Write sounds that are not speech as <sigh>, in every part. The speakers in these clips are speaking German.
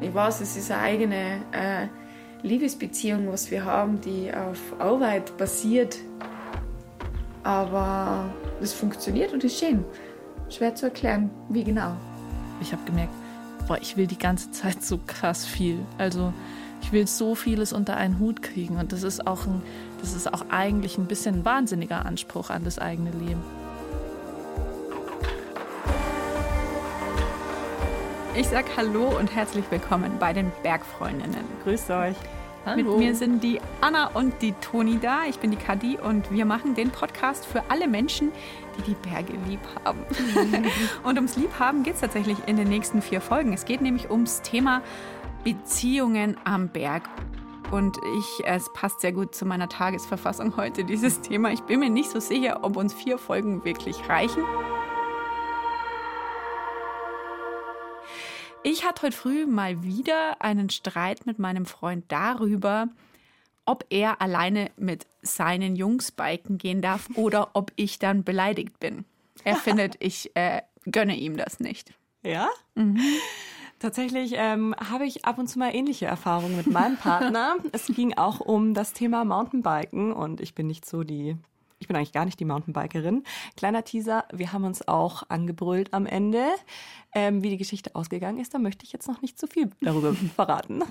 Ich weiß, es ist eine eigene äh, Liebesbeziehung, was wir haben, die auf Arbeit basiert. Aber es funktioniert und ist schön. Schwer zu erklären, wie genau. Ich habe gemerkt, boah, ich will die ganze Zeit so krass viel. Also ich will so vieles unter einen Hut kriegen und das ist auch ein, das ist auch eigentlich ein bisschen ein wahnsinniger Anspruch an das eigene Leben. Ich sag Hallo und herzlich willkommen bei den Bergfreundinnen. Grüßt euch. Hallo. Mit mir sind die Anna und die Toni da. Ich bin die Kadi und wir machen den Podcast für alle Menschen, die die Berge lieb haben. <laughs> und ums Liebhaben geht es tatsächlich in den nächsten vier Folgen. Es geht nämlich ums Thema Beziehungen am Berg. Und ich, es passt sehr gut zu meiner Tagesverfassung heute, dieses Thema. Ich bin mir nicht so sicher, ob uns vier Folgen wirklich reichen. Ich hatte heute früh mal wieder einen Streit mit meinem Freund darüber, ob er alleine mit seinen Jungs biken gehen darf oder ob ich dann beleidigt bin. Er <laughs> findet, ich äh, gönne ihm das nicht. Ja? Tatsächlich ähm, habe ich ab und zu mal ähnliche Erfahrungen mit meinem <laughs> Partner. es ging auch um das Thema Mountainbiken und ich bin nicht so die, ich bin eigentlich gar nicht die Mountainbikerin. Kleiner Teaser, wir haben uns auch angebrüllt am Ende. Ähm, wie die Geschichte ausgegangen ist, da möchte ich jetzt noch nicht zu viel darüber <laughs> verraten.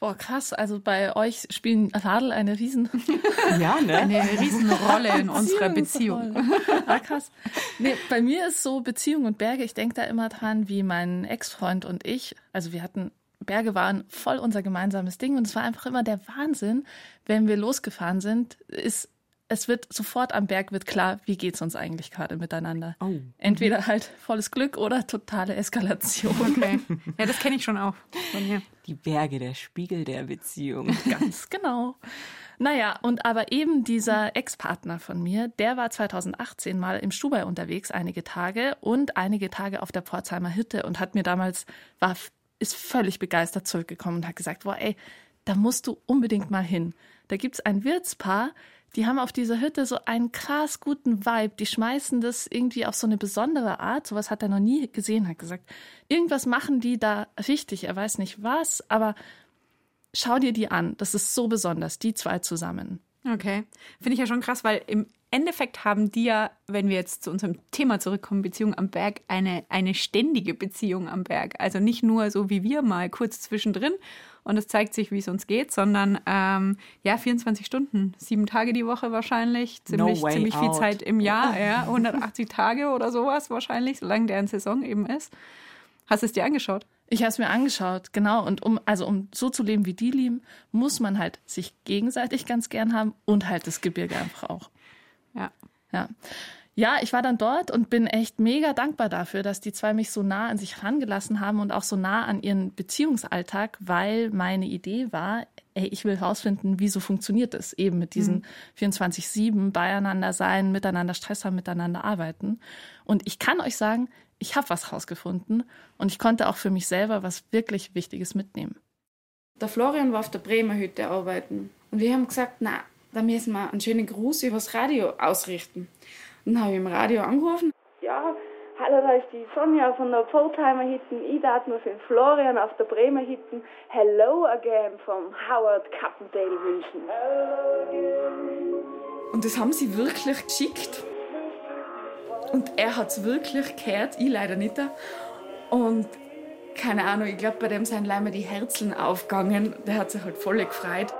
Boah, krass. Also bei euch spielen Radl eine riesen, <laughs> Ja, ne? eine Riesenrolle in unserer Beziehung. <laughs> Ah, krass. Nee, bei mir ist so Beziehung und Berge, ich denke da immer dran, wie mein Ex-Freund und ich, also wir hatten, Berge waren voll unser gemeinsames Ding und es war einfach immer der Wahnsinn, wenn wir losgefahren sind, ist, es wird sofort am Berg wird klar, wie geht's uns eigentlich gerade miteinander. Oh. Entweder halt volles Glück oder totale Eskalation. Okay. Ja, das kenne ich schon auch von mir. Die Berge, der Spiegel der Beziehung. <laughs> Ganz genau. Naja, und aber eben dieser Ex-Partner von mir, der war 2018 mal im Stubai unterwegs, einige Tage und einige Tage auf der Pforzheimer Hütte und hat mir damals, war, ist völlig begeistert zurückgekommen und hat gesagt, boah, ey, da musst du unbedingt mal hin. Da gibt's ein Wirtspaar, die haben auf dieser Hütte so einen krass guten Vibe. Die schmeißen das irgendwie auf so eine besondere Art. Sowas hat er noch nie gesehen, hat gesagt. Irgendwas machen die da richtig. Er weiß nicht was, aber schau dir die an. Das ist so besonders, die zwei zusammen. Okay. Finde ich ja schon krass, weil im Endeffekt haben die ja, wenn wir jetzt zu unserem Thema zurückkommen, Beziehung am Berg, eine, eine ständige Beziehung am Berg. Also nicht nur so wie wir mal kurz zwischendrin und es zeigt sich, wie es uns geht, sondern ähm, ja, 24 Stunden, sieben Tage die Woche wahrscheinlich, ziemlich, way ziemlich viel out. Zeit im Jahr, <laughs> ja, 180 Tage oder sowas wahrscheinlich, solange deren Saison eben ist. Hast du es dir angeschaut? Ich habe es mir angeschaut, genau. Und um, also um so zu leben, wie die leben, muss man halt sich gegenseitig ganz gern haben und halt das Gebirge einfach auch. Ja. Ja. Ja, ich war dann dort und bin echt mega dankbar dafür, dass die zwei mich so nah an sich rangelassen haben und auch so nah an ihren Beziehungsalltag, weil meine Idee war, ey, ich will herausfinden, wieso funktioniert es eben mit diesen 24-7 beieinander sein, miteinander Stress haben, miteinander arbeiten. Und ich kann euch sagen, ich habe was rausgefunden und ich konnte auch für mich selber was wirklich Wichtiges mitnehmen. Der Florian war auf der Bremer Hütte arbeiten. Und wir haben gesagt, na, da müssen wir einen schönen Gruß übers Radio ausrichten. Dann habe ich im Radio angerufen. Ja, hallo, da ist die Sonja von der Pforzheimer Hitten. Ich darf nur für den Florian auf der Bremer Hitten Hello again vom Howard Cappendale wünschen. Und das haben sie wirklich geschickt. Und er hat es wirklich gehört, ich leider nicht. Und keine Ahnung, ich glaube, bei dem sind leider die Herzeln aufgegangen. Der hat sich halt voll gefreut.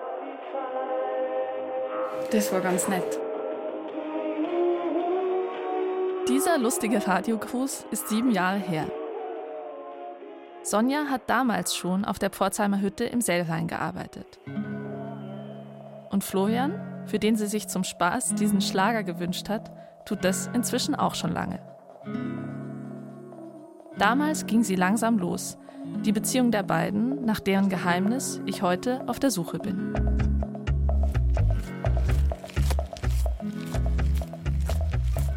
Das war ganz nett. Dieser lustige Radiogruß ist sieben Jahre her. Sonja hat damals schon auf der Pforzheimer Hütte im Sellwein gearbeitet. Und Florian, für den sie sich zum Spaß diesen Schlager gewünscht hat, tut das inzwischen auch schon lange. Damals ging sie langsam los, die Beziehung der beiden, nach deren Geheimnis ich heute auf der Suche bin.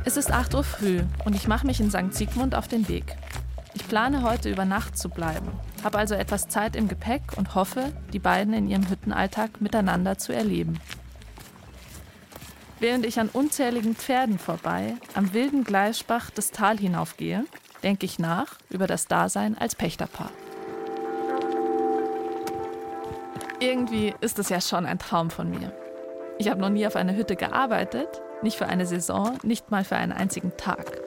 Es ist 8 Uhr früh und ich mache mich in St. Sigmund auf den Weg. Ich plane heute über Nacht zu bleiben, habe also etwas Zeit im Gepäck und hoffe, die beiden in ihrem Hüttenalltag miteinander zu erleben. Während ich an unzähligen Pferden vorbei am wilden Gleisbach das Tal hinaufgehe, denke ich nach über das Dasein als Pächterpaar. Irgendwie ist es ja schon ein Traum von mir. Ich habe noch nie auf einer Hütte gearbeitet, nicht für eine Saison, nicht mal für einen einzigen Tag.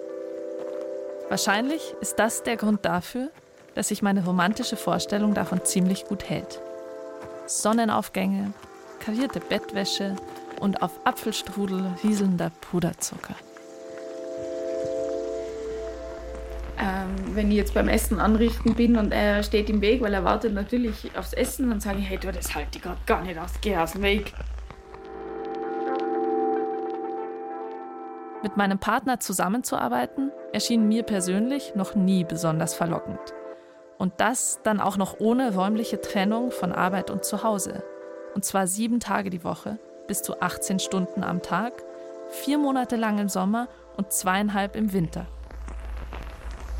Wahrscheinlich ist das der Grund dafür, dass sich meine romantische Vorstellung davon ziemlich gut hält. Sonnenaufgänge, karierte Bettwäsche und auf Apfelstrudel rieselnder Puderzucker. Ähm, wenn ich jetzt beim Essen anrichten bin und er steht im Weg, weil er wartet natürlich aufs Essen, dann sage ich, hey, du, das halte ich gerade gar nicht aus, geh aus dem Weg. Mit meinem Partner zusammenzuarbeiten, erschien mir persönlich noch nie besonders verlockend. Und das dann auch noch ohne räumliche Trennung von Arbeit und Zuhause. Und zwar sieben Tage die Woche, bis zu 18 Stunden am Tag, vier Monate lang im Sommer und zweieinhalb im Winter.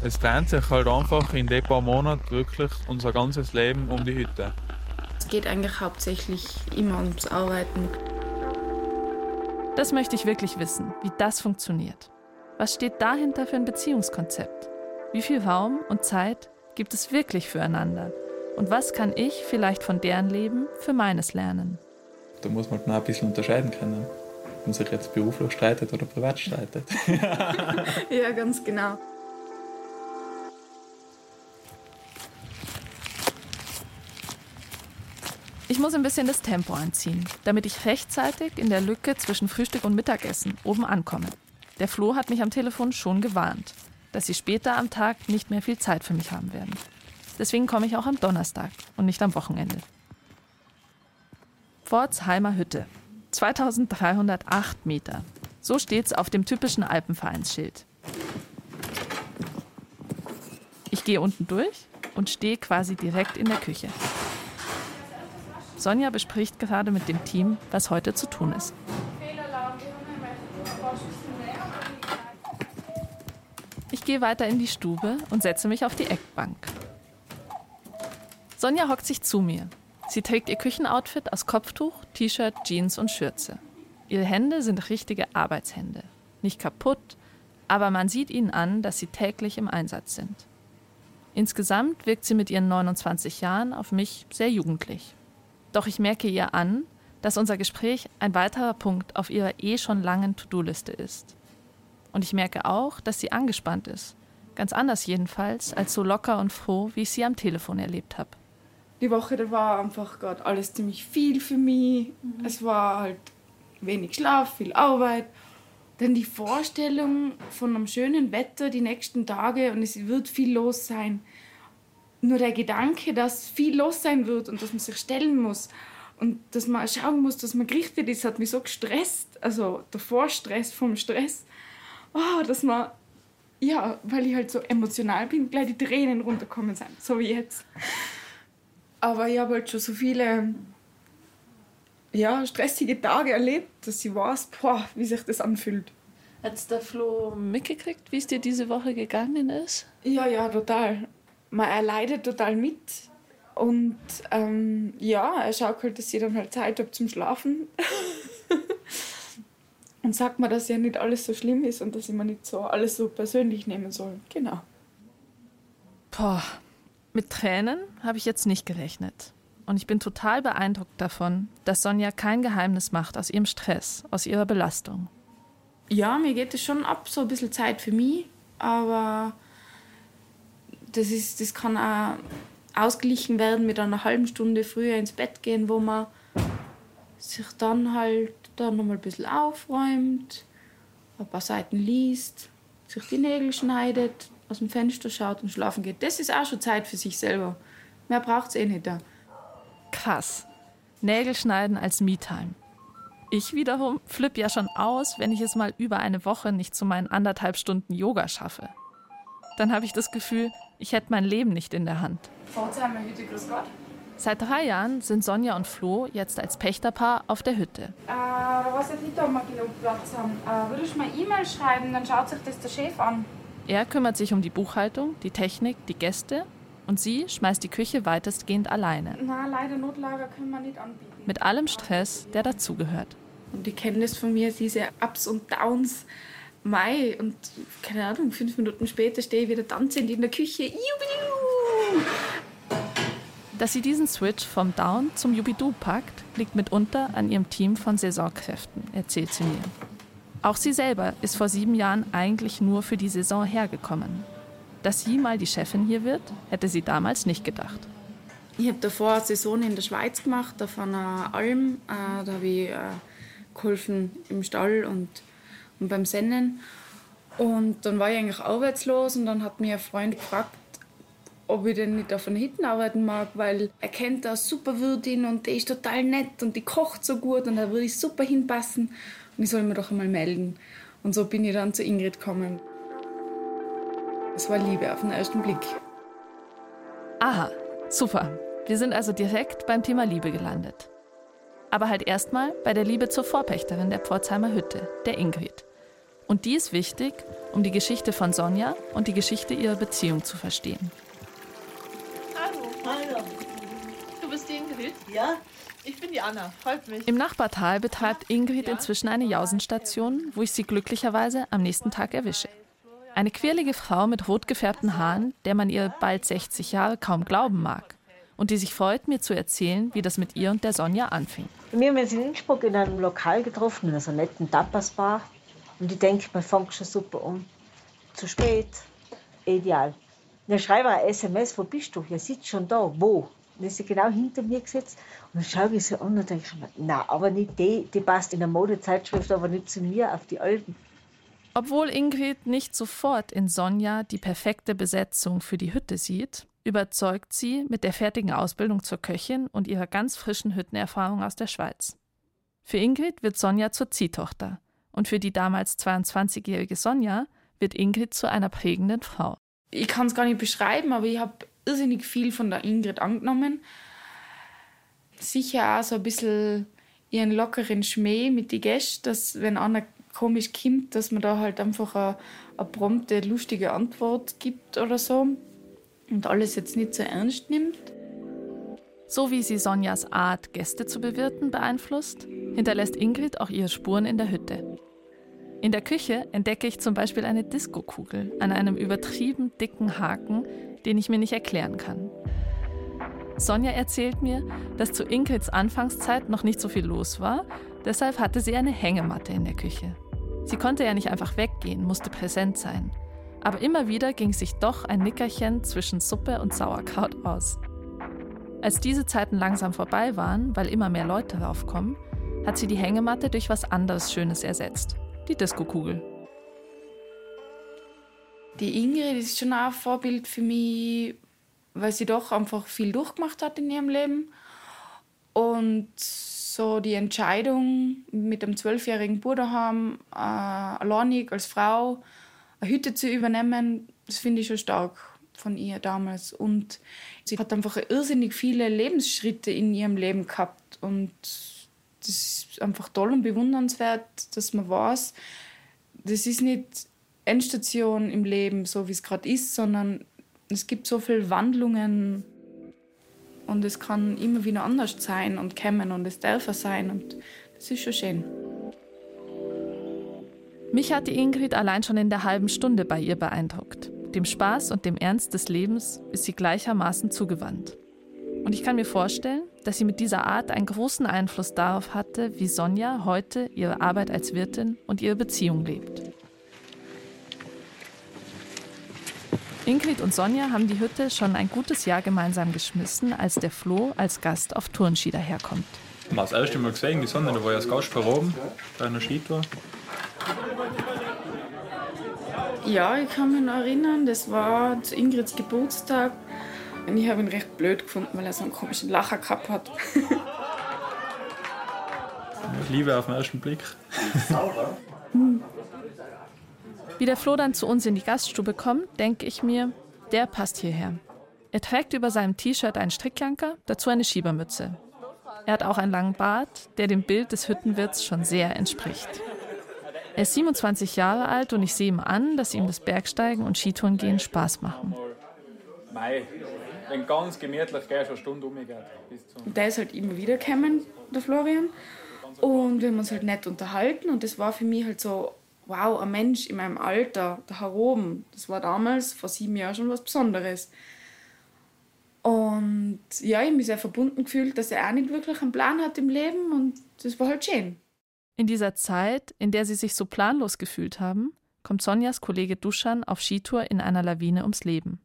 Es dreht sich halt einfach in den paar Monaten wirklich unser ganzes Leben um die Hütte. Es geht eigentlich hauptsächlich immer ums Arbeiten. Das möchte ich wirklich wissen, wie das funktioniert. Was steht dahinter für ein Beziehungskonzept? Wie viel Raum und Zeit gibt es wirklich füreinander? Und was kann ich vielleicht von deren Leben für meines lernen? Da muss man auch ein bisschen unterscheiden können, ob man sich jetzt beruflich streitet oder privat streitet. <laughs> ja, ganz genau. Muss ein bisschen das Tempo anziehen, damit ich rechtzeitig in der Lücke zwischen Frühstück und Mittagessen oben ankomme. Der Flo hat mich am Telefon schon gewarnt, dass sie später am Tag nicht mehr viel Zeit für mich haben werden. Deswegen komme ich auch am Donnerstag und nicht am Wochenende. Pforzheimer Hütte. 2308 Meter. So steht's auf dem typischen Alpenvereinsschild. Ich gehe unten durch und stehe quasi direkt in der Küche. Sonja bespricht gerade mit dem Team, was heute zu tun ist. Ich gehe weiter in die Stube und setze mich auf die Eckbank. Sonja hockt sich zu mir. Sie trägt ihr Küchenoutfit aus Kopftuch, T-Shirt, Jeans und Schürze. Ihre Hände sind richtige Arbeitshände. Nicht kaputt, aber man sieht ihnen an, dass sie täglich im Einsatz sind. Insgesamt wirkt sie mit ihren 29 Jahren auf mich sehr jugendlich. Doch ich merke ihr an, dass unser Gespräch ein weiterer Punkt auf ihrer eh schon langen To-Do-Liste ist. Und ich merke auch, dass sie angespannt ist. Ganz anders jedenfalls, als so locker und froh, wie ich sie am Telefon erlebt habe. Die Woche, da war einfach gerade alles ziemlich viel für mich. Mhm. Es war halt wenig Schlaf, viel Arbeit. Dann die Vorstellung von einem schönen Wetter die nächsten Tage und es wird viel los sein nur der Gedanke, dass viel los sein wird und dass man sich stellen muss und dass man schauen muss, dass man gerichtet ist, hat mich so gestresst. Also der Vorstress vom Stress. Oh, dass man, ja, weil ich halt so emotional bin, gleich die Tränen runterkommen sind, so wie jetzt. Aber ich habe halt schon so viele ja, stressige Tage erlebt, dass ich weiß, boah, wie sich das anfühlt. Hat der Flo mitgekriegt, wie es dir diese Woche gegangen ist? Ja, ja, total man erleidet total mit. Und ähm, ja, er schaut halt, dass ich dann halt Zeit habe zum Schlafen. <laughs> und sagt mir, dass ja nicht alles so schlimm ist und dass ich mir nicht so alles so persönlich nehmen soll. Genau. Boah, mit Tränen habe ich jetzt nicht gerechnet. Und ich bin total beeindruckt davon, dass Sonja kein Geheimnis macht aus ihrem Stress, aus ihrer Belastung. Ja, mir geht es schon ab, so ein bisschen Zeit für mich, aber das, ist, das kann auch ausgeglichen werden mit einer halben Stunde früher ins Bett gehen, wo man sich dann halt dann nochmal ein bisschen aufräumt, ein paar Seiten liest, sich die Nägel schneidet, aus dem Fenster schaut und schlafen geht. Das ist auch schon Zeit für sich selber. Mehr braucht es eh nicht da. Krass. Nägel schneiden als Me-Time. Ich wiederum flipp ja schon aus, wenn ich es mal über eine Woche nicht zu meinen anderthalb Stunden Yoga schaffe. Dann habe ich das Gefühl, ich hätte mein Leben nicht in der Hand. Pforzheimer Hütte, grüß Gott. Seit drei Jahren sind Sonja und Flo jetzt als Pächterpaar auf der Hütte. Äh, weiß ich nicht, ob wir genug Platz haben. Äh, würdest du mal E-Mail schreiben, dann schaut sich das der Chef an. Er kümmert sich um die Buchhaltung, die Technik, die Gäste und sie schmeißt die Küche weitestgehend alleine. Na, leider Notlager können wir nicht anbieten. Mit allem Stress, der dazugehört. Und die kennen das von mir, diese Ups und Downs. Mai und keine Ahnung, fünf Minuten später stehe ich wieder tanzend in der Küche. Jubiläum! Dass sie diesen Switch vom Down zum Jubidu packt, liegt mitunter an ihrem Team von Saisonkräften, erzählt sie mir. Auch sie selber ist vor sieben Jahren eigentlich nur für die Saison hergekommen. Dass sie mal die Chefin hier wird, hätte sie damals nicht gedacht. Ich habe davor eine Saison in der Schweiz gemacht, auf einer Alm. Äh, da habe ich äh, geholfen im Stall und, und beim Sennen. Und dann war ich eigentlich arbeitslos und dann hat mir ein Freund gefragt, ob ich denn nicht auf einer Hitten arbeiten mag, weil er kennt eine super Wirtin und die ist total nett und die kocht so gut und da würde ich super hinpassen und ich soll mir doch einmal melden. Und so bin ich dann zu Ingrid gekommen. Es war Liebe auf den ersten Blick. Aha, super. Wir sind also direkt beim Thema Liebe gelandet. Aber halt erstmal bei der Liebe zur Vorpächterin der Pforzheimer Hütte, der Ingrid. Und die ist wichtig, um die Geschichte von Sonja und die Geschichte ihrer Beziehung zu verstehen. Hallo. Hallo. Du bist die Ingrid? Ja. Ich bin die Anna, freut mich. Im Nachbartal betreibt Ingrid inzwischen eine Jausenstation, wo ich sie glücklicherweise am nächsten Tag erwische. Eine quirlige Frau mit rot gefärbten Haaren, der man ihr bald 60 Jahre kaum glauben mag. Und die sich freut, mir zu erzählen, wie das mit ihr und der Sonja anfing. Wir haben uns in Innsbruck in einem Lokal getroffen, in einer netten Tapas-Bar. Und ich denke, man fängt schon super an. Zu spät, ideal. dann schreibe ich ein SMS, wo bist du? Ja, sitzt schon da. Wo? Dann ist sie genau hinter mir gesetzt. Und dann schaue ich sie an und denke mir, na, aber nicht die, die passt in der Modezeitschrift, aber nicht zu mir auf die Alten. Obwohl Ingrid nicht sofort in Sonja die perfekte Besetzung für die Hütte sieht, überzeugt sie mit der fertigen Ausbildung zur Köchin und ihrer ganz frischen Hüttenerfahrung aus der Schweiz. Für Ingrid wird Sonja zur Ziehtochter und für die damals 22-jährige Sonja wird Ingrid zu einer prägenden Frau. Ich kann es gar nicht beschreiben, aber ich habe irrsinnig viel von der Ingrid angenommen. Sicher auch so ein bisschen ihren lockeren Schmäh mit die Gästen, dass wenn einer komisch kommt, dass man da halt einfach eine, eine prompte, lustige Antwort gibt oder so und alles jetzt nicht so ernst nimmt. So wie sie Sonjas Art, Gäste zu bewirten, beeinflusst, hinterlässt Ingrid auch ihre Spuren in der Hütte. In der Küche entdecke ich zum Beispiel eine Diskokugel an einem übertrieben dicken Haken, den ich mir nicht erklären kann. Sonja erzählt mir, dass zu Ingrids Anfangszeit noch nicht so viel los war, deshalb hatte sie eine Hängematte in der Küche. Sie konnte ja nicht einfach weggehen, musste präsent sein. Aber immer wieder ging sich doch ein Nickerchen zwischen Suppe und Sauerkraut aus. Als diese Zeiten langsam vorbei waren, weil immer mehr Leute raufkommen, hat sie die Hängematte durch was anderes Schönes ersetzt. Die Diskokugel. Die Ingrid ist schon auch ein Vorbild für mich, weil sie doch einfach viel durchgemacht hat in ihrem Leben. Und so die Entscheidung mit dem zwölfjährigen Bruder haben, äh, alleinig als Frau eine Hütte zu übernehmen, das finde ich schon stark von ihr damals. Und sie hat einfach irrsinnig viele Lebensschritte in ihrem Leben gehabt. Und das ist einfach toll und bewundernswert, dass man weiß, das ist nicht Endstation im Leben, so wie es gerade ist, sondern es gibt so viele Wandlungen und es kann immer wieder anders sein und kommen und es darf sein und das ist schon schön. Mich hat die Ingrid allein schon in der halben Stunde bei ihr beeindruckt. Dem Spaß und dem Ernst des Lebens ist sie gleichermaßen zugewandt. Und ich kann mir vorstellen, dass sie mit dieser Art einen großen Einfluss darauf hatte, wie Sonja heute ihre Arbeit als Wirtin und ihre Beziehung lebt. Ingrid und Sonja haben die Hütte schon ein gutes Jahr gemeinsam geschmissen, als der Flo als Gast auf Turnski daherkommt. Ich habe das erste Mal gesehen, die Sonne, da war ich als Gast verroben bei einer Skitour. Ja, ich kann mich noch erinnern, das war zu Ingrids Geburtstag. Und ich habe ihn recht blöd gefunden, weil er so einen komischen Lacher gehabt hat. Liebe auf den ersten Blick. Wie der Flo dann zu uns in die Gaststube kommt, denke ich mir, der passt hierher. Er trägt über seinem T-Shirt einen Strickjanker, dazu eine Schiebermütze. Er hat auch einen langen Bart, der dem Bild des Hüttenwirts schon sehr entspricht. Er ist 27 Jahre alt und ich sehe ihm an, dass ihm das Bergsteigen und Skitourengehen Spaß machen. Mei, wenn ganz gemütlich gehst, eine Stunde umgeht. Der ist halt immer wieder gekommen, der Florian. Und wir haben uns halt nett unterhalten und das war für mich halt so, wow, ein Mensch in meinem Alter, da heroben, das war damals vor sieben Jahren schon was Besonderes. Und ja, ich habe mich sehr verbunden gefühlt, dass er auch nicht wirklich einen Plan hat im Leben und das war halt schön. In dieser Zeit, in der sie sich so planlos gefühlt haben, kommt Sonjas Kollege Duschan auf Skitour in einer Lawine ums Leben.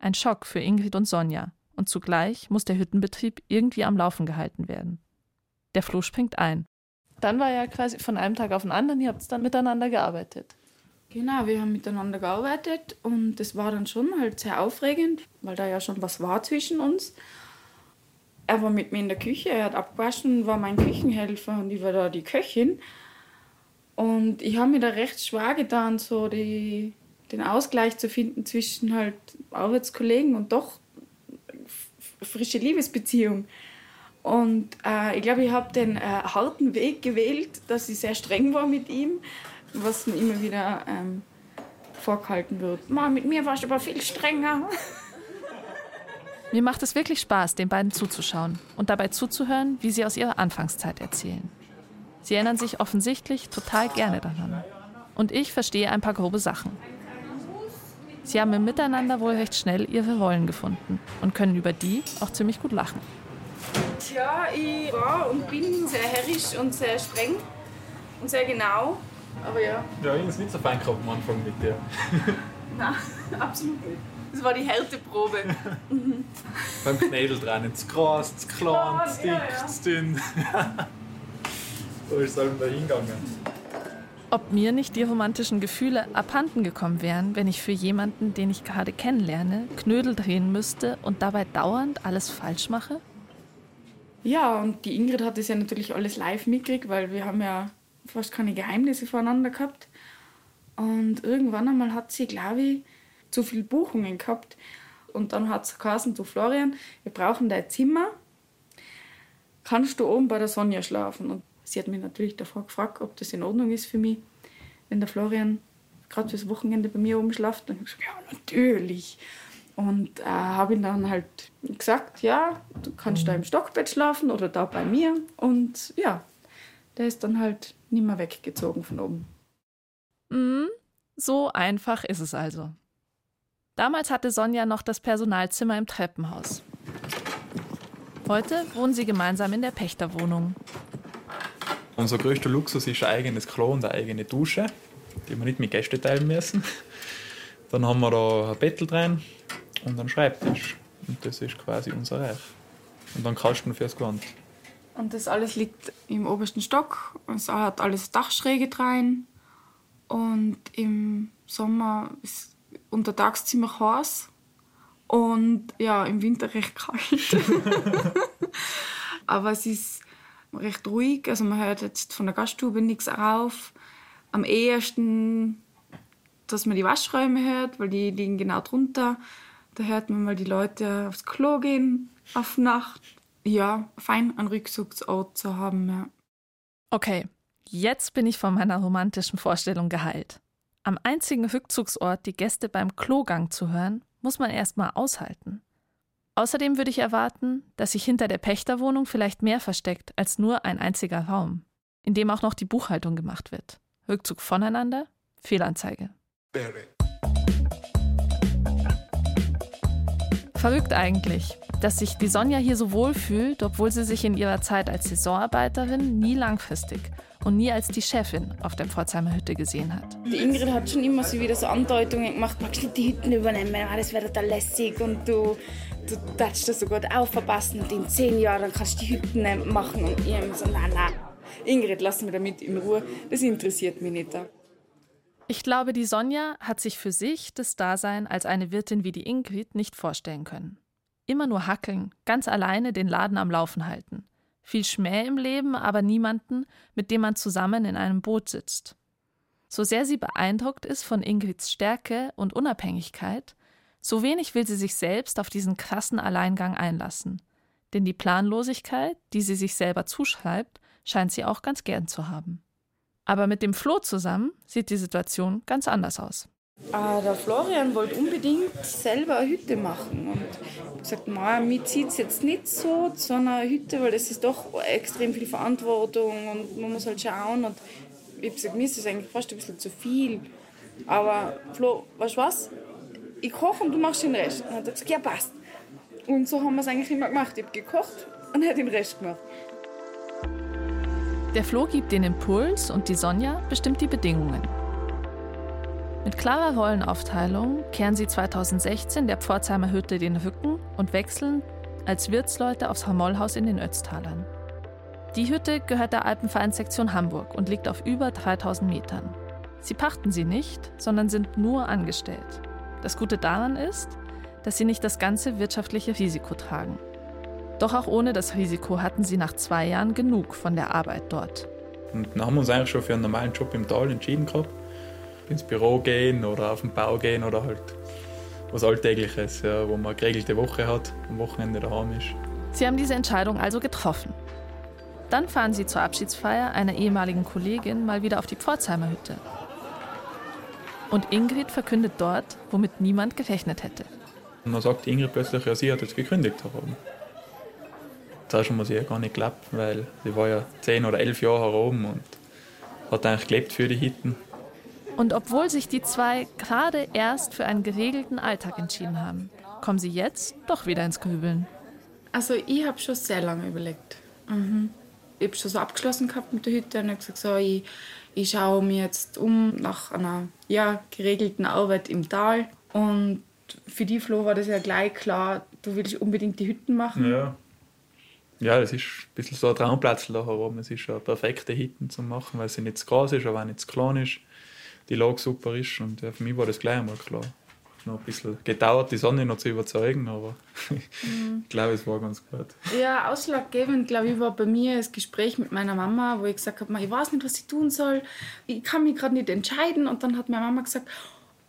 Ein Schock für Ingrid und Sonja und zugleich muss der Hüttenbetrieb irgendwie am Laufen gehalten werden. Der Floh springt ein. Dann war ja quasi von einem Tag auf den anderen, ihr habt dann miteinander gearbeitet. Genau, wir haben miteinander gearbeitet und das war dann schon halt sehr aufregend, weil da ja schon was war zwischen uns. Er war mit mir in der Küche, er hat abgewaschen, war mein Küchenhelfer und ich war da die Köchin. Und ich habe mir da recht schwer getan, so die, den Ausgleich zu finden zwischen halt Arbeitskollegen und doch frische Liebesbeziehung. Und äh, ich glaube, ich habe den äh, harten Weg gewählt, dass ich sehr streng war mit ihm, was mir immer wieder ähm, vorgehalten wird. Ma, mit mir warst du aber viel strenger. <laughs> Mir macht es wirklich Spaß, den beiden zuzuschauen und dabei zuzuhören, wie sie aus ihrer Anfangszeit erzählen. Sie erinnern sich offensichtlich total gerne daran. Und ich verstehe ein paar grobe Sachen. Sie haben im Miteinander wohl recht schnell ihre Rollen gefunden und können über die auch ziemlich gut lachen. Ja, ich war und bin sehr herrisch und sehr streng und sehr genau. Aber ja. Ja, ich ist nicht so fein gehabt am Anfang mit dir. <laughs> Nein, <laughs> absolut nicht. Das war die Härteprobe. mhm. <laughs> Beim Knädel dran, zu groß, zu klein, zu dick, ja, ja. zu dünn. so ist es halt da hingegangen. Ob mir nicht die romantischen Gefühle abhanden gekommen wären, wenn ich für jemanden, den ich gerade kennenlerne, Knödel drehen müsste und dabei dauernd alles falsch mache? Ja, und die Ingrid hat das ja natürlich alles live mitgekriegt, weil wir haben ja fast keine Geheimnisse voneinander gehabt. Und irgendwann einmal hat sie, glaube ich, zu viele Buchungen gehabt. Und dann hat sie geheißen, du Florian, wir brauchen dein Zimmer. Kannst du oben bei der Sonja schlafen? Und sie hat mich natürlich davor gefragt, ob das in Ordnung ist für mich, wenn der Florian gerade fürs Wochenende bei mir oben schlaft. Und ich habe gesagt, ja, natürlich. Und äh, habe ihm dann halt gesagt, ja, du kannst da im Stockbett schlafen oder da bei mir. Und ja, der ist dann halt nicht mehr weggezogen von oben. Mhm, so einfach ist es also. Damals hatte Sonja noch das Personalzimmer im Treppenhaus. Heute wohnen sie gemeinsam in der Pächterwohnung. Unser größter Luxus ist ein eigenes Klo und eine eigene Dusche, die wir nicht mit Gästen teilen müssen. Dann haben wir da ein Bettel drin und einen Schreibtisch. Und das ist quasi unser Reich. Und dann Kasten fürs Gewand. Und das alles liegt im obersten Stock. Es hat alles Dachschräge rein. Und im Sommer ist untertags ziemlich heiß und ja, im Winter recht kalt. <laughs> Aber es ist recht ruhig, also man hört jetzt von der Gaststube nichts auf. Am ehesten, dass man die Waschräume hört, weil die liegen genau drunter. Da hört man mal die Leute aufs Klo gehen auf Nacht. Ja, fein einen Rückzugsort zu haben. Ja. Okay, jetzt bin ich von meiner romantischen Vorstellung geheilt. Am einzigen Rückzugsort die Gäste beim Klogang zu hören, muss man erst mal aushalten. Außerdem würde ich erwarten, dass sich hinter der Pächterwohnung vielleicht mehr versteckt als nur ein einziger Raum, in dem auch noch die Buchhaltung gemacht wird. Rückzug voneinander, Fehlanzeige. Verrückt eigentlich, dass sich die Sonja hier so wohl fühlt, obwohl sie sich in ihrer Zeit als Saisonarbeiterin nie langfristig und nie als die Chefin auf der Pforzheimer Hütte gesehen hat. Die Ingrid hat schon immer so wieder so Andeutungen gemacht, magst du die Hütten übernehmen, das wäre total lässig und du, du darfst das so gut aufverpassen und in zehn Jahren kannst du die Hütten machen und ich immer so, nein, nein, Ingrid, lass mich damit in Ruhe, das interessiert mich nicht. Ich glaube, die Sonja hat sich für sich das Dasein als eine Wirtin wie die Ingrid nicht vorstellen können. Immer nur hackeln, ganz alleine den Laden am Laufen halten viel Schmäh im Leben, aber niemanden, mit dem man zusammen in einem Boot sitzt. So sehr sie beeindruckt ist von Ingrids Stärke und Unabhängigkeit, so wenig will sie sich selbst auf diesen krassen Alleingang einlassen. Denn die Planlosigkeit, die sie sich selber zuschreibt, scheint sie auch ganz gern zu haben. Aber mit dem Flo zusammen sieht die Situation ganz anders aus. Ah, der Florian wollte unbedingt selber eine Hütte machen. Und ich habe gesagt, mich zieht es jetzt nicht so zu einer Hütte, weil das ist doch extrem viel Verantwortung und man muss halt schauen. Und ich habe gesagt, mir ist das eigentlich fast ein bisschen zu viel. Aber Flo, weißt du was? Ich koche und du machst den Rest. Und er hat gesagt, ja, passt. Und so haben wir es eigentlich immer gemacht. Ich habe gekocht und er hat den Rest gemacht. Der Flo gibt den Impuls und die Sonja bestimmt die Bedingungen. Mit klarer Rollenaufteilung kehren sie 2016 der Pforzheimer Hütte den Rücken und wechseln als Wirtsleute aufs Hamollhaus in den Ötztalern. Die Hütte gehört der Alpenvereinssektion Hamburg und liegt auf über 3000 Metern. Sie pachten sie nicht, sondern sind nur angestellt. Das Gute daran ist, dass sie nicht das ganze wirtschaftliche Risiko tragen. Doch auch ohne das Risiko hatten sie nach zwei Jahren genug von der Arbeit dort. Und dann haben wir uns eigentlich schon für einen normalen Job im Tal entschieden gehabt. Ins Büro gehen oder auf den Bau gehen oder halt was Alltägliches, ja, wo man eine geregelte Woche hat, am Wochenende daheim ist. Sie haben diese Entscheidung also getroffen. Dann fahren sie zur Abschiedsfeier einer ehemaligen Kollegin mal wieder auf die Pforzheimer Hütte. Und Ingrid verkündet dort, womit niemand gerechnet hätte. Und dann sagt Ingrid plötzlich, ja, sie hat jetzt gekündigt. Herum. Zuerst haben wir sie ja gar nicht geglaubt, weil sie war ja zehn oder elf Jahre herum und hat eigentlich gelebt für die Hitten. Und obwohl sich die zwei gerade erst für einen geregelten Alltag entschieden haben, kommen sie jetzt doch wieder ins Grübeln. Also ich habe schon sehr lange überlegt. Mhm. Ich habe schon so abgeschlossen gehabt mit der Hütte und habe gesagt, so, ich, ich schaue mir jetzt um nach einer ja, geregelten Arbeit im Tal. Und für die Flo war das ja gleich klar, du willst unbedingt die Hütten machen. Ja. Ja, das ist ein bisschen so ein Traumplatz da herum. Es ist eine perfekte Hütten zu machen, weil sie nicht zu groß ist, aber auch nicht zu klein ist. Die Lage super ist und ja, für mich war das gleich einmal klar. Hat noch ein bisschen gedauert, die Sonne noch zu überzeugen, aber mhm. <laughs> ich glaube, es war ganz gut. Ja, ausschlaggebend, glaube ich, war bei mir das Gespräch mit meiner Mama, wo ich gesagt habe, ich weiß nicht, was ich tun soll. Ich kann mich gerade nicht entscheiden. Und dann hat meine Mama gesagt,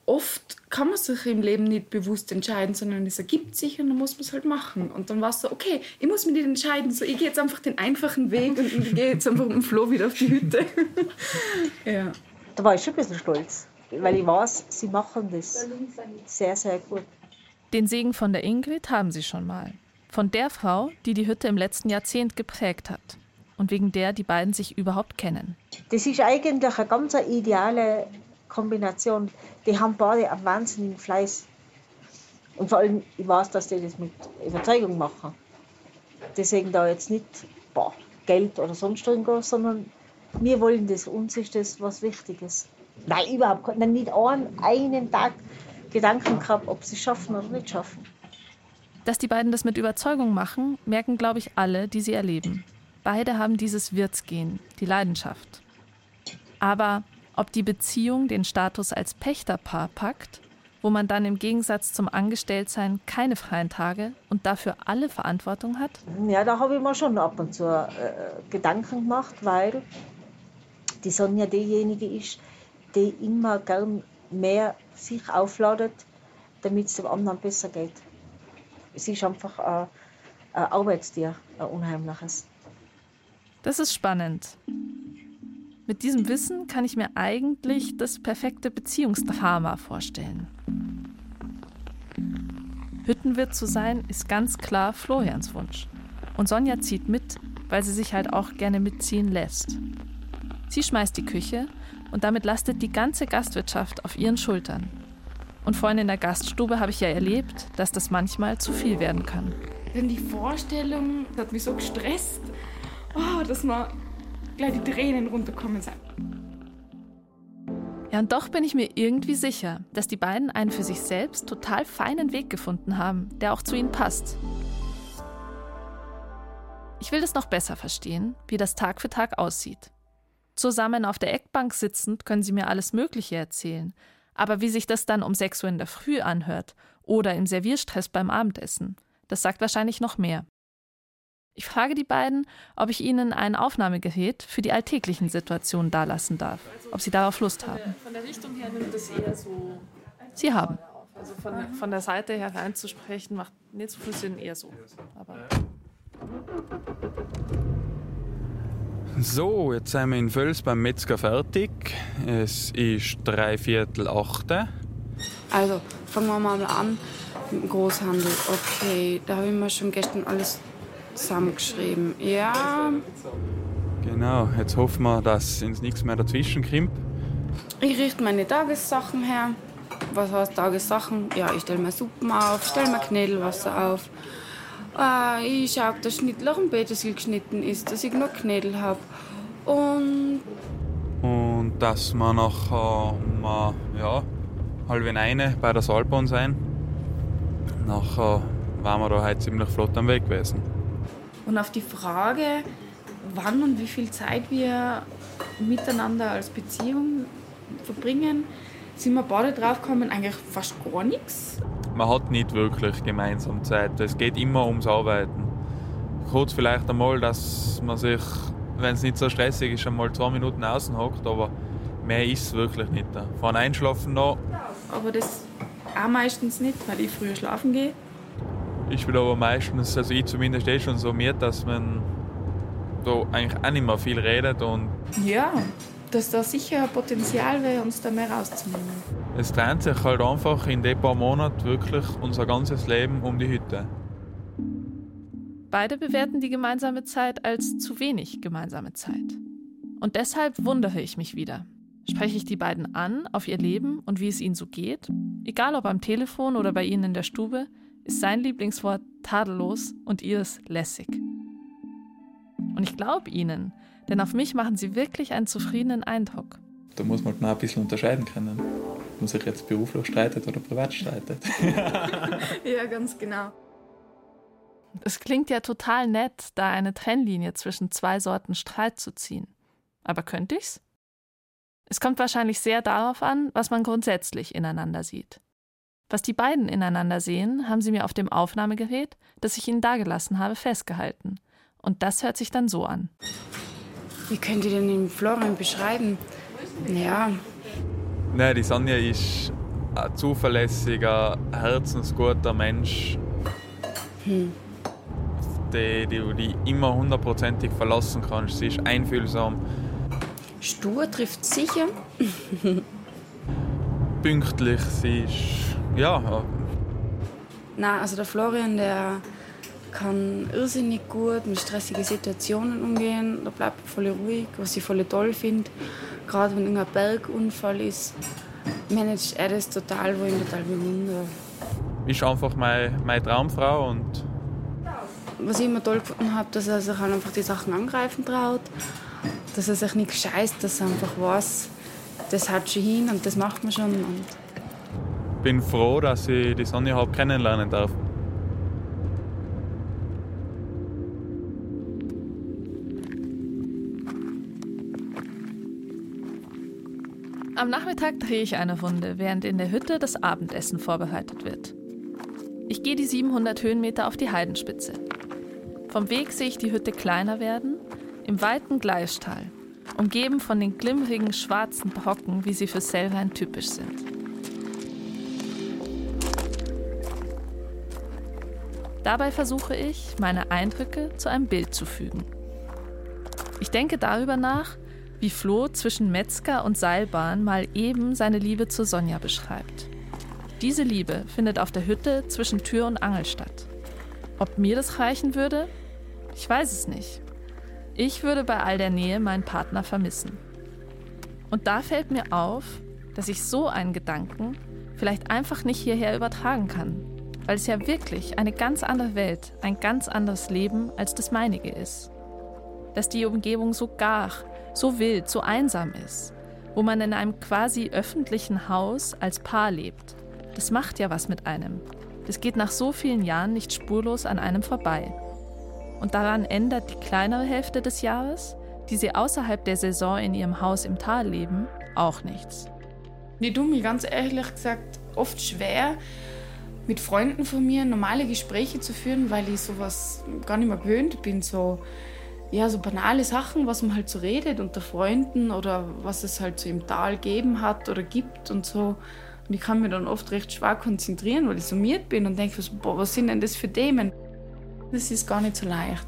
oft kann man sich im Leben nicht bewusst entscheiden, sondern es ergibt sich und dann muss man es halt machen. Und dann war es so, okay, ich muss mich nicht entscheiden, so ich gehe jetzt einfach den einfachen Weg und ich gehe jetzt einfach mit dem Flo wieder auf die Hütte. <laughs> ja. Da war ich schon ein bisschen stolz, weil ich weiß, sie machen das sehr, sehr gut. Den Segen von der Ingrid haben sie schon mal. Von der Frau, die die Hütte im letzten Jahrzehnt geprägt hat und wegen der die beiden sich überhaupt kennen. Das ist eigentlich eine ganz ideale Kombination. Die haben beide einen wahnsinnigen Fleiß. Und vor allem, ich weiß, dass die das mit Überzeugung machen. Deswegen da jetzt nicht boah, Geld oder sonst irgendwas, sondern wir wollen das. Uns ist das was Wichtiges. Nein, überhaupt nicht. Nicht einen, einen Tag Gedanken gehabt, ob sie es schaffen oder nicht schaffen. Dass die beiden das mit Überzeugung machen, merken, glaube ich, alle, die sie erleben. Beide haben dieses Wirtsgehen, die Leidenschaft. Aber ob die Beziehung den Status als Pächterpaar packt, wo man dann im Gegensatz zum Angestelltsein keine freien Tage und dafür alle Verantwortung hat? Ja, da habe ich mir schon ab und zu äh, Gedanken gemacht, weil die Sonja diejenige ist, die immer gern mehr sich aufladet, damit es dem anderen besser geht. Es ist einfach ein, ein Arbeitstier, ein unheimliches. Das ist spannend. Mit diesem Wissen kann ich mir eigentlich das perfekte Beziehungsdrama vorstellen. Hüttenwirt zu sein, ist ganz klar Florians Wunsch. Und Sonja zieht mit, weil sie sich halt auch gerne mitziehen lässt. Sie schmeißt die Küche und damit lastet die ganze Gastwirtschaft auf ihren Schultern. Und vorhin in der Gaststube habe ich ja erlebt, dass das manchmal zu viel werden kann. Denn die Vorstellung hat mich so gestresst, oh, dass man gleich die Tränen runterkommen sein. Ja, und doch bin ich mir irgendwie sicher, dass die beiden einen für sich selbst total feinen Weg gefunden haben, der auch zu ihnen passt. Ich will das noch besser verstehen, wie das Tag für Tag aussieht. Zusammen auf der Eckbank sitzend können sie mir alles Mögliche erzählen, aber wie sich das dann um 6 Uhr in der Früh anhört oder im Servierstress beim Abendessen, das sagt wahrscheinlich noch mehr. Ich frage die beiden, ob ich ihnen ein Aufnahmegerät für die alltäglichen Situationen dalassen darf, ob sie darauf Lust haben. Von der Richtung her nimmt es eher so. Sie haben. Also von, von der Seite her reinzusprechen macht nicht so viel Sinn, eher so. Aber so, jetzt sind wir in Völs beim Metzger fertig. Es ist drei Viertel achte. Also, fangen wir mal an mit dem Großhandel. Okay, da habe ich mir schon gestern alles zusammengeschrieben. Ja. Genau, jetzt hoffen wir, dass uns nichts mehr dazwischen kommt. Ich richte meine Tagessachen her. Was heißt Tagessachen? Ja, ich stelle mir Suppen auf, stelle mir Knädelwasser auf. Ah, ich schaue, dass Schnittloch im Petersil geschnitten ist, dass ich noch Knädel habe. Und. Und dass wir nachher um äh, ja, halb eine bei der Saalbahn sein. Nachher waren wir da heute ziemlich flott am Weg gewesen. Und auf die Frage, wann und wie viel Zeit wir miteinander als Beziehung verbringen, sind wir beide drauf gekommen, eigentlich fast gar nichts. Man hat nicht wirklich gemeinsam Zeit. Es geht immer ums Arbeiten. Kurz vielleicht einmal, dass man sich, wenn es nicht so stressig ist, einmal zwei Minuten außen hockt, aber mehr ist es wirklich nicht. Von Einschlafen noch. Aber das auch meistens nicht, weil ich früher schlafen gehe. Ich bin aber meistens, also ich zumindest eh schon so mir, dass man da eigentlich auch nicht mehr viel redet und Ja, dass da sicher Potenzial wäre, uns da mehr rauszunehmen. es dreht sich halt einfach in den paar Monaten wirklich unser ganzes Leben um die Hütte. Beide bewerten die gemeinsame Zeit als zu wenig gemeinsame Zeit. Und deshalb wundere ich mich wieder. Spreche ich die beiden an auf ihr Leben und wie es ihnen so geht? Egal ob am Telefon oder bei ihnen in der Stube, ist sein Lieblingswort tadellos und ihres lässig. Und ich glaube ihnen, denn auf mich machen sie wirklich einen zufriedenen Eindruck. Da muss man mal ein bisschen unterscheiden können, ob man sich jetzt beruflich streitet oder privat streitet. <laughs> Ja, ganz genau. Es klingt ja total nett, da eine Trennlinie zwischen zwei Sorten Streit zu ziehen. Aber könnte ich's? Es kommt wahrscheinlich sehr darauf an, was man grundsätzlich ineinander sieht. Was die beiden ineinander sehen, haben sie mir auf dem Aufnahmegerät, das ich ihnen dagelassen habe, festgehalten. Und das hört sich dann so an. Wie könnt ihr denn den Florian beschreiben? Ja, Nein, die Sonja ist ein zuverlässiger, herzensguter Mensch, Hm. die, die du dich immer hundertprozentig verlassen kannst. Sie ist einfühlsam, stur trifft sicher. <laughs> pünktlich, sie ist ja, Na, also der Florian, der kann irrsinnig gut mit stressigen Situationen umgehen. Da bleibt er voll ruhig, was ich voll toll finde. Gerade wenn irgendein Bergunfall ist, managt er das total, wo ich ihn total bewundere. ist einfach meine, meine Traumfrau und Was ich immer toll gefunden habe, dass er sich halt einfach die Sachen angreifen traut, dass er sich nicht scheißt, dass er einfach weiß, das hat schon hin und das macht man schon. Und bin froh, dass ich die Sonja überhaupt kennenlernen darf. Am Nachmittag drehe ich eine Runde, während in der Hütte das Abendessen vorbereitet wird. Ich gehe die 700 Höhenmeter auf die Heidenspitze. Vom Weg sehe ich die Hütte kleiner werden, im weiten Gleistal, umgeben von den glimmrigen schwarzen Brocken, wie sie für Sellwein typisch sind. Dabei versuche ich, meine Eindrücke zu einem Bild zu fügen. Ich denke darüber nach, wie Flo zwischen Metzger und Seilbahn mal eben seine Liebe zu Sonja beschreibt. Diese Liebe findet auf der Hütte zwischen Tür und Angel statt. Ob mir das reichen würde? Ich weiß es nicht. Ich würde bei all der Nähe meinen Partner vermissen. Und da fällt mir auf, dass ich so einen Gedanken vielleicht einfach nicht hierher übertragen kann, weil es ja wirklich eine ganz andere Welt, ein ganz anderes Leben als das meinige ist. Dass die Umgebung so gar, so wild, so einsam ist, wo man in einem quasi öffentlichen Haus als Paar lebt. Das macht ja was mit einem. Das geht nach so vielen Jahren nicht spurlos an einem vorbei. Und daran ändert die kleinere Hälfte des Jahres, die sie außerhalb der Saison in ihrem Haus im Tal leben, auch nichts. ich tue mir ganz ehrlich gesagt oft schwer, mit Freunden von mir normale Gespräche zu führen, weil ich sowas gar nicht mehr gewöhnt bin. So, ja, so banale Sachen, was man halt so redet unter Freunden oder was es halt so im Tal geben hat oder gibt und so. Und ich kann mich dann oft recht schwer konzentrieren, weil ich summiert bin und denke, was sind denn das für Themen? Das ist gar nicht so leicht.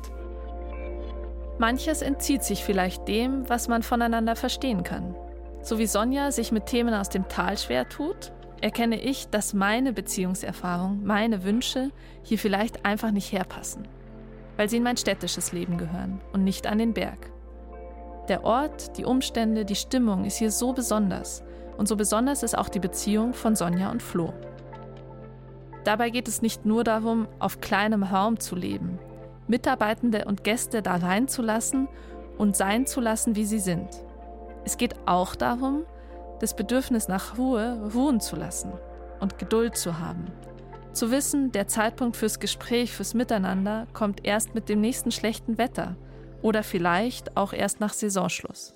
Manches entzieht sich vielleicht dem, was man voneinander verstehen kann. So wie Sonja sich mit Themen aus dem Tal schwer tut, erkenne ich, dass meine Beziehungserfahrung, meine Wünsche hier vielleicht einfach nicht herpassen, weil sie in mein städtisches Leben gehören und nicht an den Berg. Der Ort, die Umstände, die Stimmung ist hier so besonders und so besonders ist auch die Beziehung von Sonja und Flo. Dabei geht es nicht nur darum, auf kleinem Raum zu leben, Mitarbeitende und Gäste da reinzulassen und sein zu lassen, wie sie sind. Es geht auch darum, das Bedürfnis nach Ruhe ruhen zu lassen und Geduld zu haben. Zu wissen, der Zeitpunkt fürs Gespräch, fürs Miteinander kommt erst mit dem nächsten schlechten Wetter oder vielleicht auch erst nach Saisonschluss.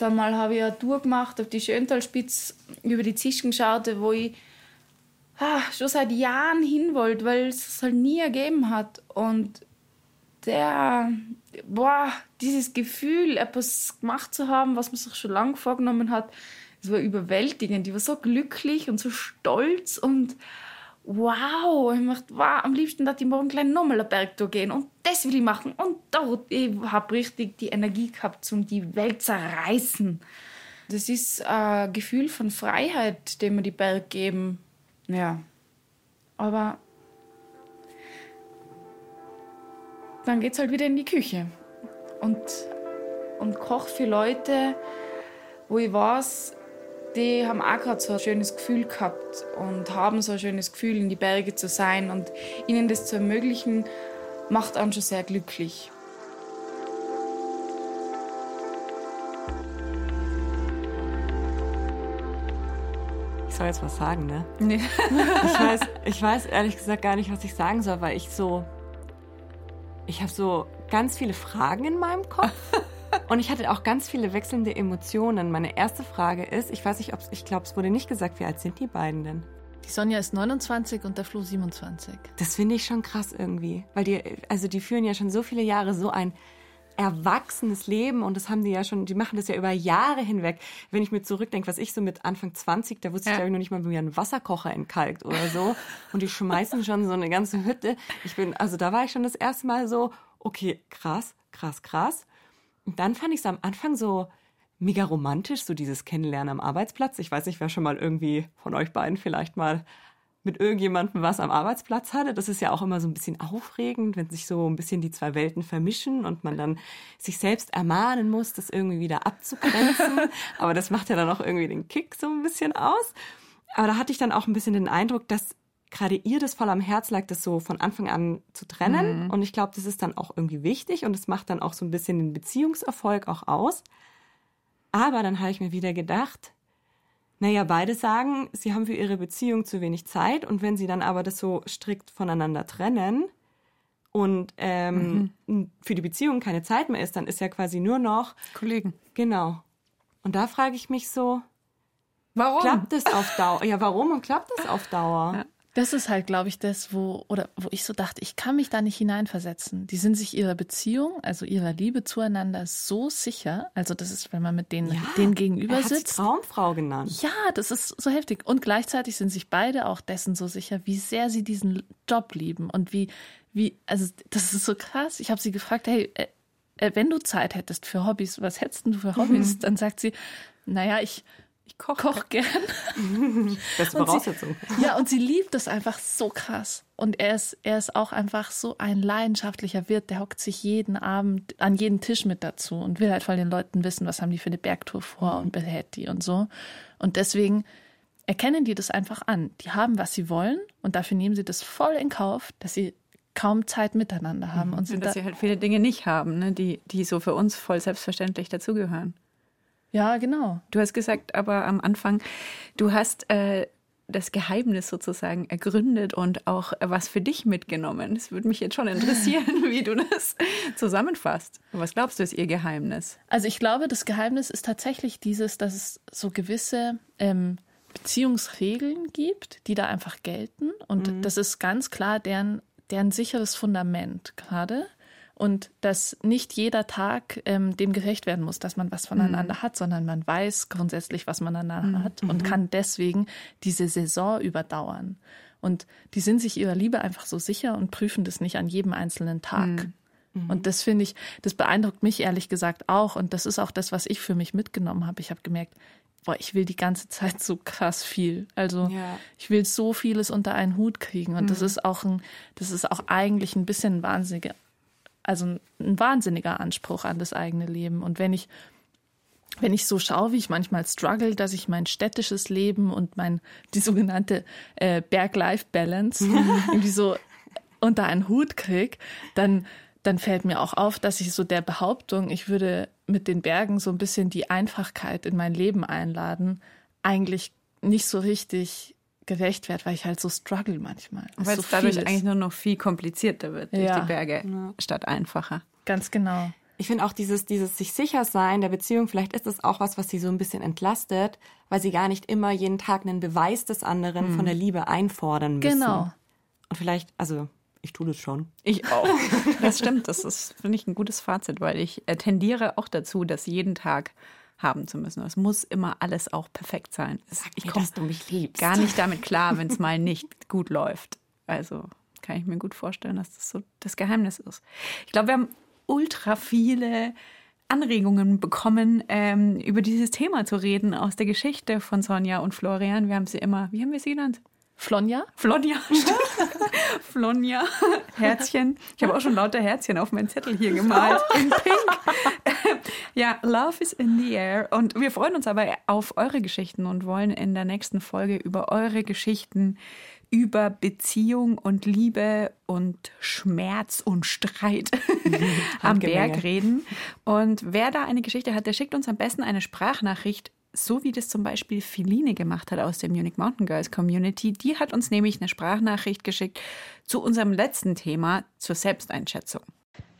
Einmal habe ich eine Tour gemacht auf die Schöntalspitze über die Zischen geschaut, wo ich ah, schon seit Jahren hin wollte, weil es es halt nie ergeben hat. Und der, boah, dieses Gefühl, etwas gemacht zu haben, was man sich schon lange vorgenommen hat, es war überwältigend. Ich war so glücklich und so stolz und wow, ich dachte, wow, am liebsten dass ich morgen gleich nochmal einen Berg gehen und das will ich machen und dort. Ich habe richtig die Energie gehabt, um die Welt zu reißen. Das ist ein Gefühl von Freiheit, dem wir die Berg geben. Ja, aber dann geht es halt wieder in die Küche und, und kocht für Leute, wo ich weiß, die haben auch gerade so ein schönes Gefühl gehabt und haben so ein schönes Gefühl, in die Berge zu sein. Und ihnen das zu ermöglichen, macht einen schon sehr glücklich. Ich soll jetzt was sagen, ne? Nee. <laughs> ich, weiß, ich weiß ehrlich gesagt gar nicht, was ich sagen soll, weil ich so. Ich habe so ganz viele Fragen in meinem Kopf. Und ich hatte auch ganz viele wechselnde Emotionen. Meine erste Frage ist, ich weiß nicht, ob ich glaube, es wurde nicht gesagt, wie alt sind die beiden denn? Die Sonja ist 29 und der Flo 27. Das finde ich schon krass irgendwie, weil die also die führen ja schon so viele Jahre so ein erwachsenes Leben und das haben die ja schon, die machen das ja über Jahre hinweg. Wenn ich mir zurückdenke, was ich so mit Anfang 20, da wusste ja. ich glaube ich noch nicht mal, wie man einen Wasserkocher entkalkt oder so und die schmeißen schon so eine ganze Hütte. Ich bin also da war ich schon das erste Mal so, okay, krass, krass, krass. Dann fand ich es am Anfang so mega romantisch, so dieses Kennenlernen am Arbeitsplatz. Ich weiß nicht, wer schon mal irgendwie von euch beiden vielleicht mal mit irgendjemandem was am Arbeitsplatz hatte. Das ist ja auch immer so ein bisschen aufregend, wenn sich so ein bisschen die zwei Welten vermischen und man dann sich selbst ermahnen muss, das irgendwie wieder abzugrenzen. <laughs> Aber das macht ja dann auch irgendwie den Kick so ein bisschen aus. Aber da hatte ich dann auch ein bisschen den Eindruck, dass gerade ihr das voll am Herz lag, das so von Anfang an zu trennen. Mhm. Und ich glaube, das ist dann auch irgendwie wichtig und es macht dann auch so ein bisschen den Beziehungserfolg auch aus. Aber dann habe ich mir wieder gedacht, naja, beide sagen, sie haben für ihre Beziehung zu wenig Zeit und wenn sie dann aber das so strikt voneinander trennen und ähm, mhm. für die Beziehung keine Zeit mehr ist, dann ist ja quasi nur noch Kollegen. Genau. Und da frage ich mich so, Warum? Klappt es auf Dauer? Ja, warum und klappt es auf Dauer? Ja. Das ist halt, glaube ich, das, wo, oder wo ich so dachte, ich kann mich da nicht hineinversetzen. Die sind sich ihrer Beziehung, also ihrer Liebe zueinander so sicher. Also, das ist, wenn man mit denen, ja, denen gegenüber er hat sitzt. Sie Traumfrau genannt. Ja, das ist so heftig. Und gleichzeitig sind sich beide auch dessen so sicher, wie sehr sie diesen Job lieben und wie, wie, also, das ist so krass. Ich habe sie gefragt, hey, äh, äh, wenn du Zeit hättest für Hobbys, was hättest du für Hobbys? Mhm. Dann sagt sie, naja, ich ich koche koch gern. <laughs> Beste Voraussetzung. Sie, ja, und sie liebt es einfach so krass. Und er ist, er ist auch einfach so ein leidenschaftlicher Wirt. Der hockt sich jeden Abend an jeden Tisch mit dazu und will halt von den Leuten wissen, was haben die für eine Bergtour vor und behält die und so. Und deswegen erkennen die das einfach an. Die haben, was sie wollen und dafür nehmen sie das voll in Kauf, dass sie kaum Zeit miteinander haben. Mhm. Und, und dass da sie halt viele Dinge nicht haben, ne, die, die so für uns voll selbstverständlich dazugehören. Ja, genau. Du hast gesagt, aber am Anfang, du hast äh, das Geheimnis sozusagen ergründet und auch was für dich mitgenommen. Es würde mich jetzt schon interessieren, <laughs> wie du das zusammenfasst. Was glaubst du ist ihr Geheimnis? Also ich glaube, das Geheimnis ist tatsächlich dieses, dass es so gewisse ähm, Beziehungsregeln gibt, die da einfach gelten. Und mhm. das ist ganz klar deren, deren sicheres Fundament gerade und dass nicht jeder Tag ähm, dem gerecht werden muss, dass man was voneinander mhm. hat, sondern man weiß grundsätzlich, was man aneinander mhm. hat und mhm. kann deswegen diese Saison überdauern. Und die sind sich ihrer Liebe einfach so sicher und prüfen das nicht an jedem einzelnen Tag. Mhm. mhm. Und das finde ich, das beeindruckt mich ehrlich gesagt auch. Und das ist auch das, was ich für mich mitgenommen habe. Ich habe gemerkt, boah, ich will die ganze <laughs> Zeit so krass viel. Also ja. ich will so vieles unter einen Hut kriegen. Und das mhm. ist auch ein, das ist auch eigentlich ein bisschen wahnsinniger also ein wahnsinniger Anspruch an das eigene Leben. Und wenn ich wenn ich so schaue, wie ich manchmal struggle, dass ich mein städtisches Leben und mein die sogenannte äh, Berg-Life-Balance <laughs> irgendwie so unter einen Hut krieg, dann dann fällt mir auch auf, dass ich so der Behauptung, ich würde mit den Bergen so ein bisschen die Einfachkeit in mein Leben einladen, eigentlich nicht so richtig gerecht werde, weil ich halt so struggle manchmal. Weil so es dadurch viel ist. eigentlich nur noch viel komplizierter wird durch Ja. die Berge statt einfacher. Ganz genau. Ich finde auch dieses, dieses sich sicher sein der Beziehung, vielleicht ist es auch was, was sie so ein bisschen entlastet, weil sie gar nicht immer jeden Tag einen Beweis des anderen von der Liebe einfordern müssen. Genau. Und vielleicht, also ich tue das schon. Ich auch. Das stimmt, das ist, finde ich, ein gutes Fazit, weil ich äh, tendiere auch dazu, das jeden Tag haben zu müssen. Es muss immer alles auch perfekt sein. Es, ich mir, komme dass du mich liebst. gar nicht damit klar, wenn es mal nicht gut läuft. Also kann ich mir gut vorstellen, dass das so das Geheimnis ist. Ich glaube, wir haben ultra viele Anregungen bekommen, ähm, über dieses Thema zu reden aus der Geschichte von Sonja und Florian. Wir haben sie immer, wie haben wir sie genannt? Flonja? Flonja. <laughs> Flonja. Herzchen. Ich habe auch schon lauter Herzchen auf meinen Zettel hier gemalt. <laughs> In Pink. ja, Love is in the air. Und wir freuen uns aber auf eure Geschichten und wollen in der nächsten Folge über eure Geschichten über Beziehung und Liebe und Schmerz und Streit <laughs> am Handgemenge. Berg reden. Und wer da eine Geschichte hat, der schickt uns am besten eine Sprachnachricht, so wie das zum Beispiel Feline gemacht hat aus der Munich Mountain Girls Community. Die hat uns nämlich eine Sprachnachricht geschickt zu unserem letzten Thema, zur Selbsteinschätzung.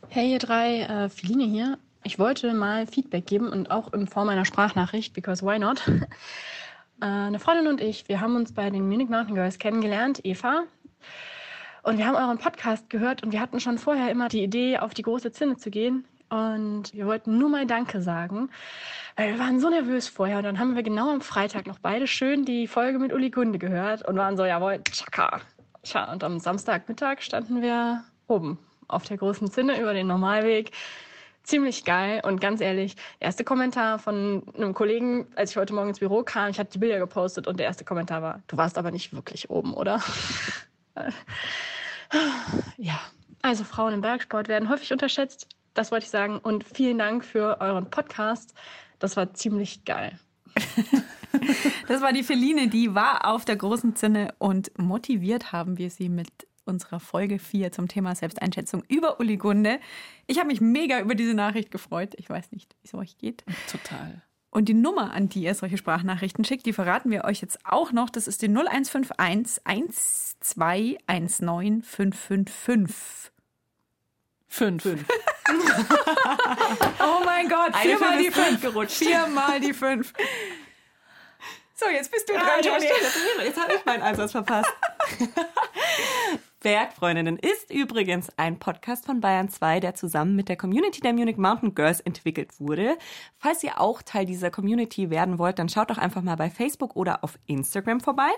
Hey ihr drei, äh, Feline hier. Ich wollte mal Feedback geben und auch in Form einer Sprachnachricht, because why not? <laughs> äh, eine Freundin und ich, wir haben uns bei den Munich Mountain Girls kennengelernt, Eva. Und wir haben euren Podcast gehört und wir hatten schon vorher immer die Idee, auf die große Zinne zu gehen. Und wir wollten nur mal Danke sagen, weil wir waren so nervös vorher. Und dann haben wir genau am Freitag noch beide schön die Folge mit Uli Gunde gehört und waren so, jawohl, tschakka. Tja, und am Samstagmittag standen wir oben auf der großen Zinne über den Normalweg. Ziemlich geil und ganz ehrlich, der erste Kommentar von einem Kollegen, als ich heute Morgen ins Büro kam, ich hatte die Bilder gepostet und der erste Kommentar war, du warst aber nicht wirklich oben, oder? <laughs> ja, also Frauen im Bergsport werden häufig unterschätzt, das wollte ich sagen und vielen Dank für euren Podcast, das war ziemlich geil. <laughs> Das war die Feline, die war auf der großen Zinne und motiviert haben wir sie mit unserer Folge 4 zum Thema Selbsteinschätzung über Uli Gunde. Ich habe mich mega über diese Nachricht gefreut. Ich weiß nicht, wie es euch geht. Total. Und die Nummer, an die ihr solche Sprachnachrichten schickt, die verraten wir euch jetzt auch noch. Das ist die 0151 1219 555. Fünf. <laughs> Oh mein Gott, viermal Fünf die fünf. gerutscht. Viermal die fünf. So, jetzt bist du dran, ja, Toni. stimmt, jetzt, jetzt habe ich meinen Einsatz verpasst. <laughs> Bergfreundinnen ist übrigens ein Podcast von Bayern 2, der zusammen mit der Community der Munich Mountain Girls entwickelt wurde. Falls ihr auch Teil dieser Community werden wollt, dann schaut doch einfach mal bei Facebook oder auf Instagram vorbei.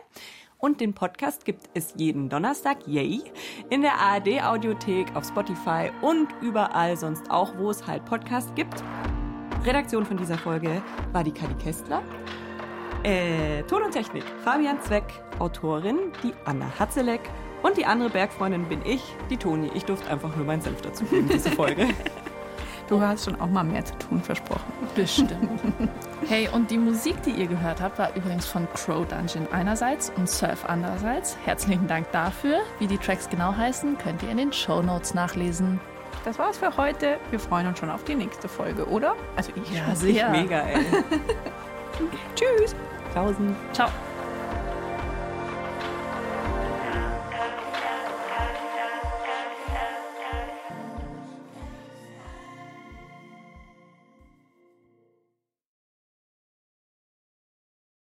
Und den Podcast gibt es jeden Donnerstag, yay, in der ARD Audiothek, auf Spotify und überall sonst auch, wo es halt Podcasts gibt. Redaktion von dieser Folge war die Kadi Kästler. Äh, Ton und Technik, Fabian Zweck, Autorin, die Anna Hatzeleck und die andere Bergfreundin bin ich, die Toni. Ich durfte einfach nur meinen Senf dazu geben, diese <laughs> Folge. Du hast schon auch mal mehr zu tun versprochen. Bestimmt. <laughs> Hey, und die Musik, die ihr gehört habt, war übrigens von Crow Dungeon einerseits und Surf andererseits. Herzlichen Dank dafür. Wie die Tracks genau heißen, könnt ihr in den Show Notes nachlesen. Das war's für heute. Wir freuen uns schon auf die nächste Folge, oder? Also ich schon. sehr. Mega, ey. <laughs> Tschüss. Tausend. Ciao.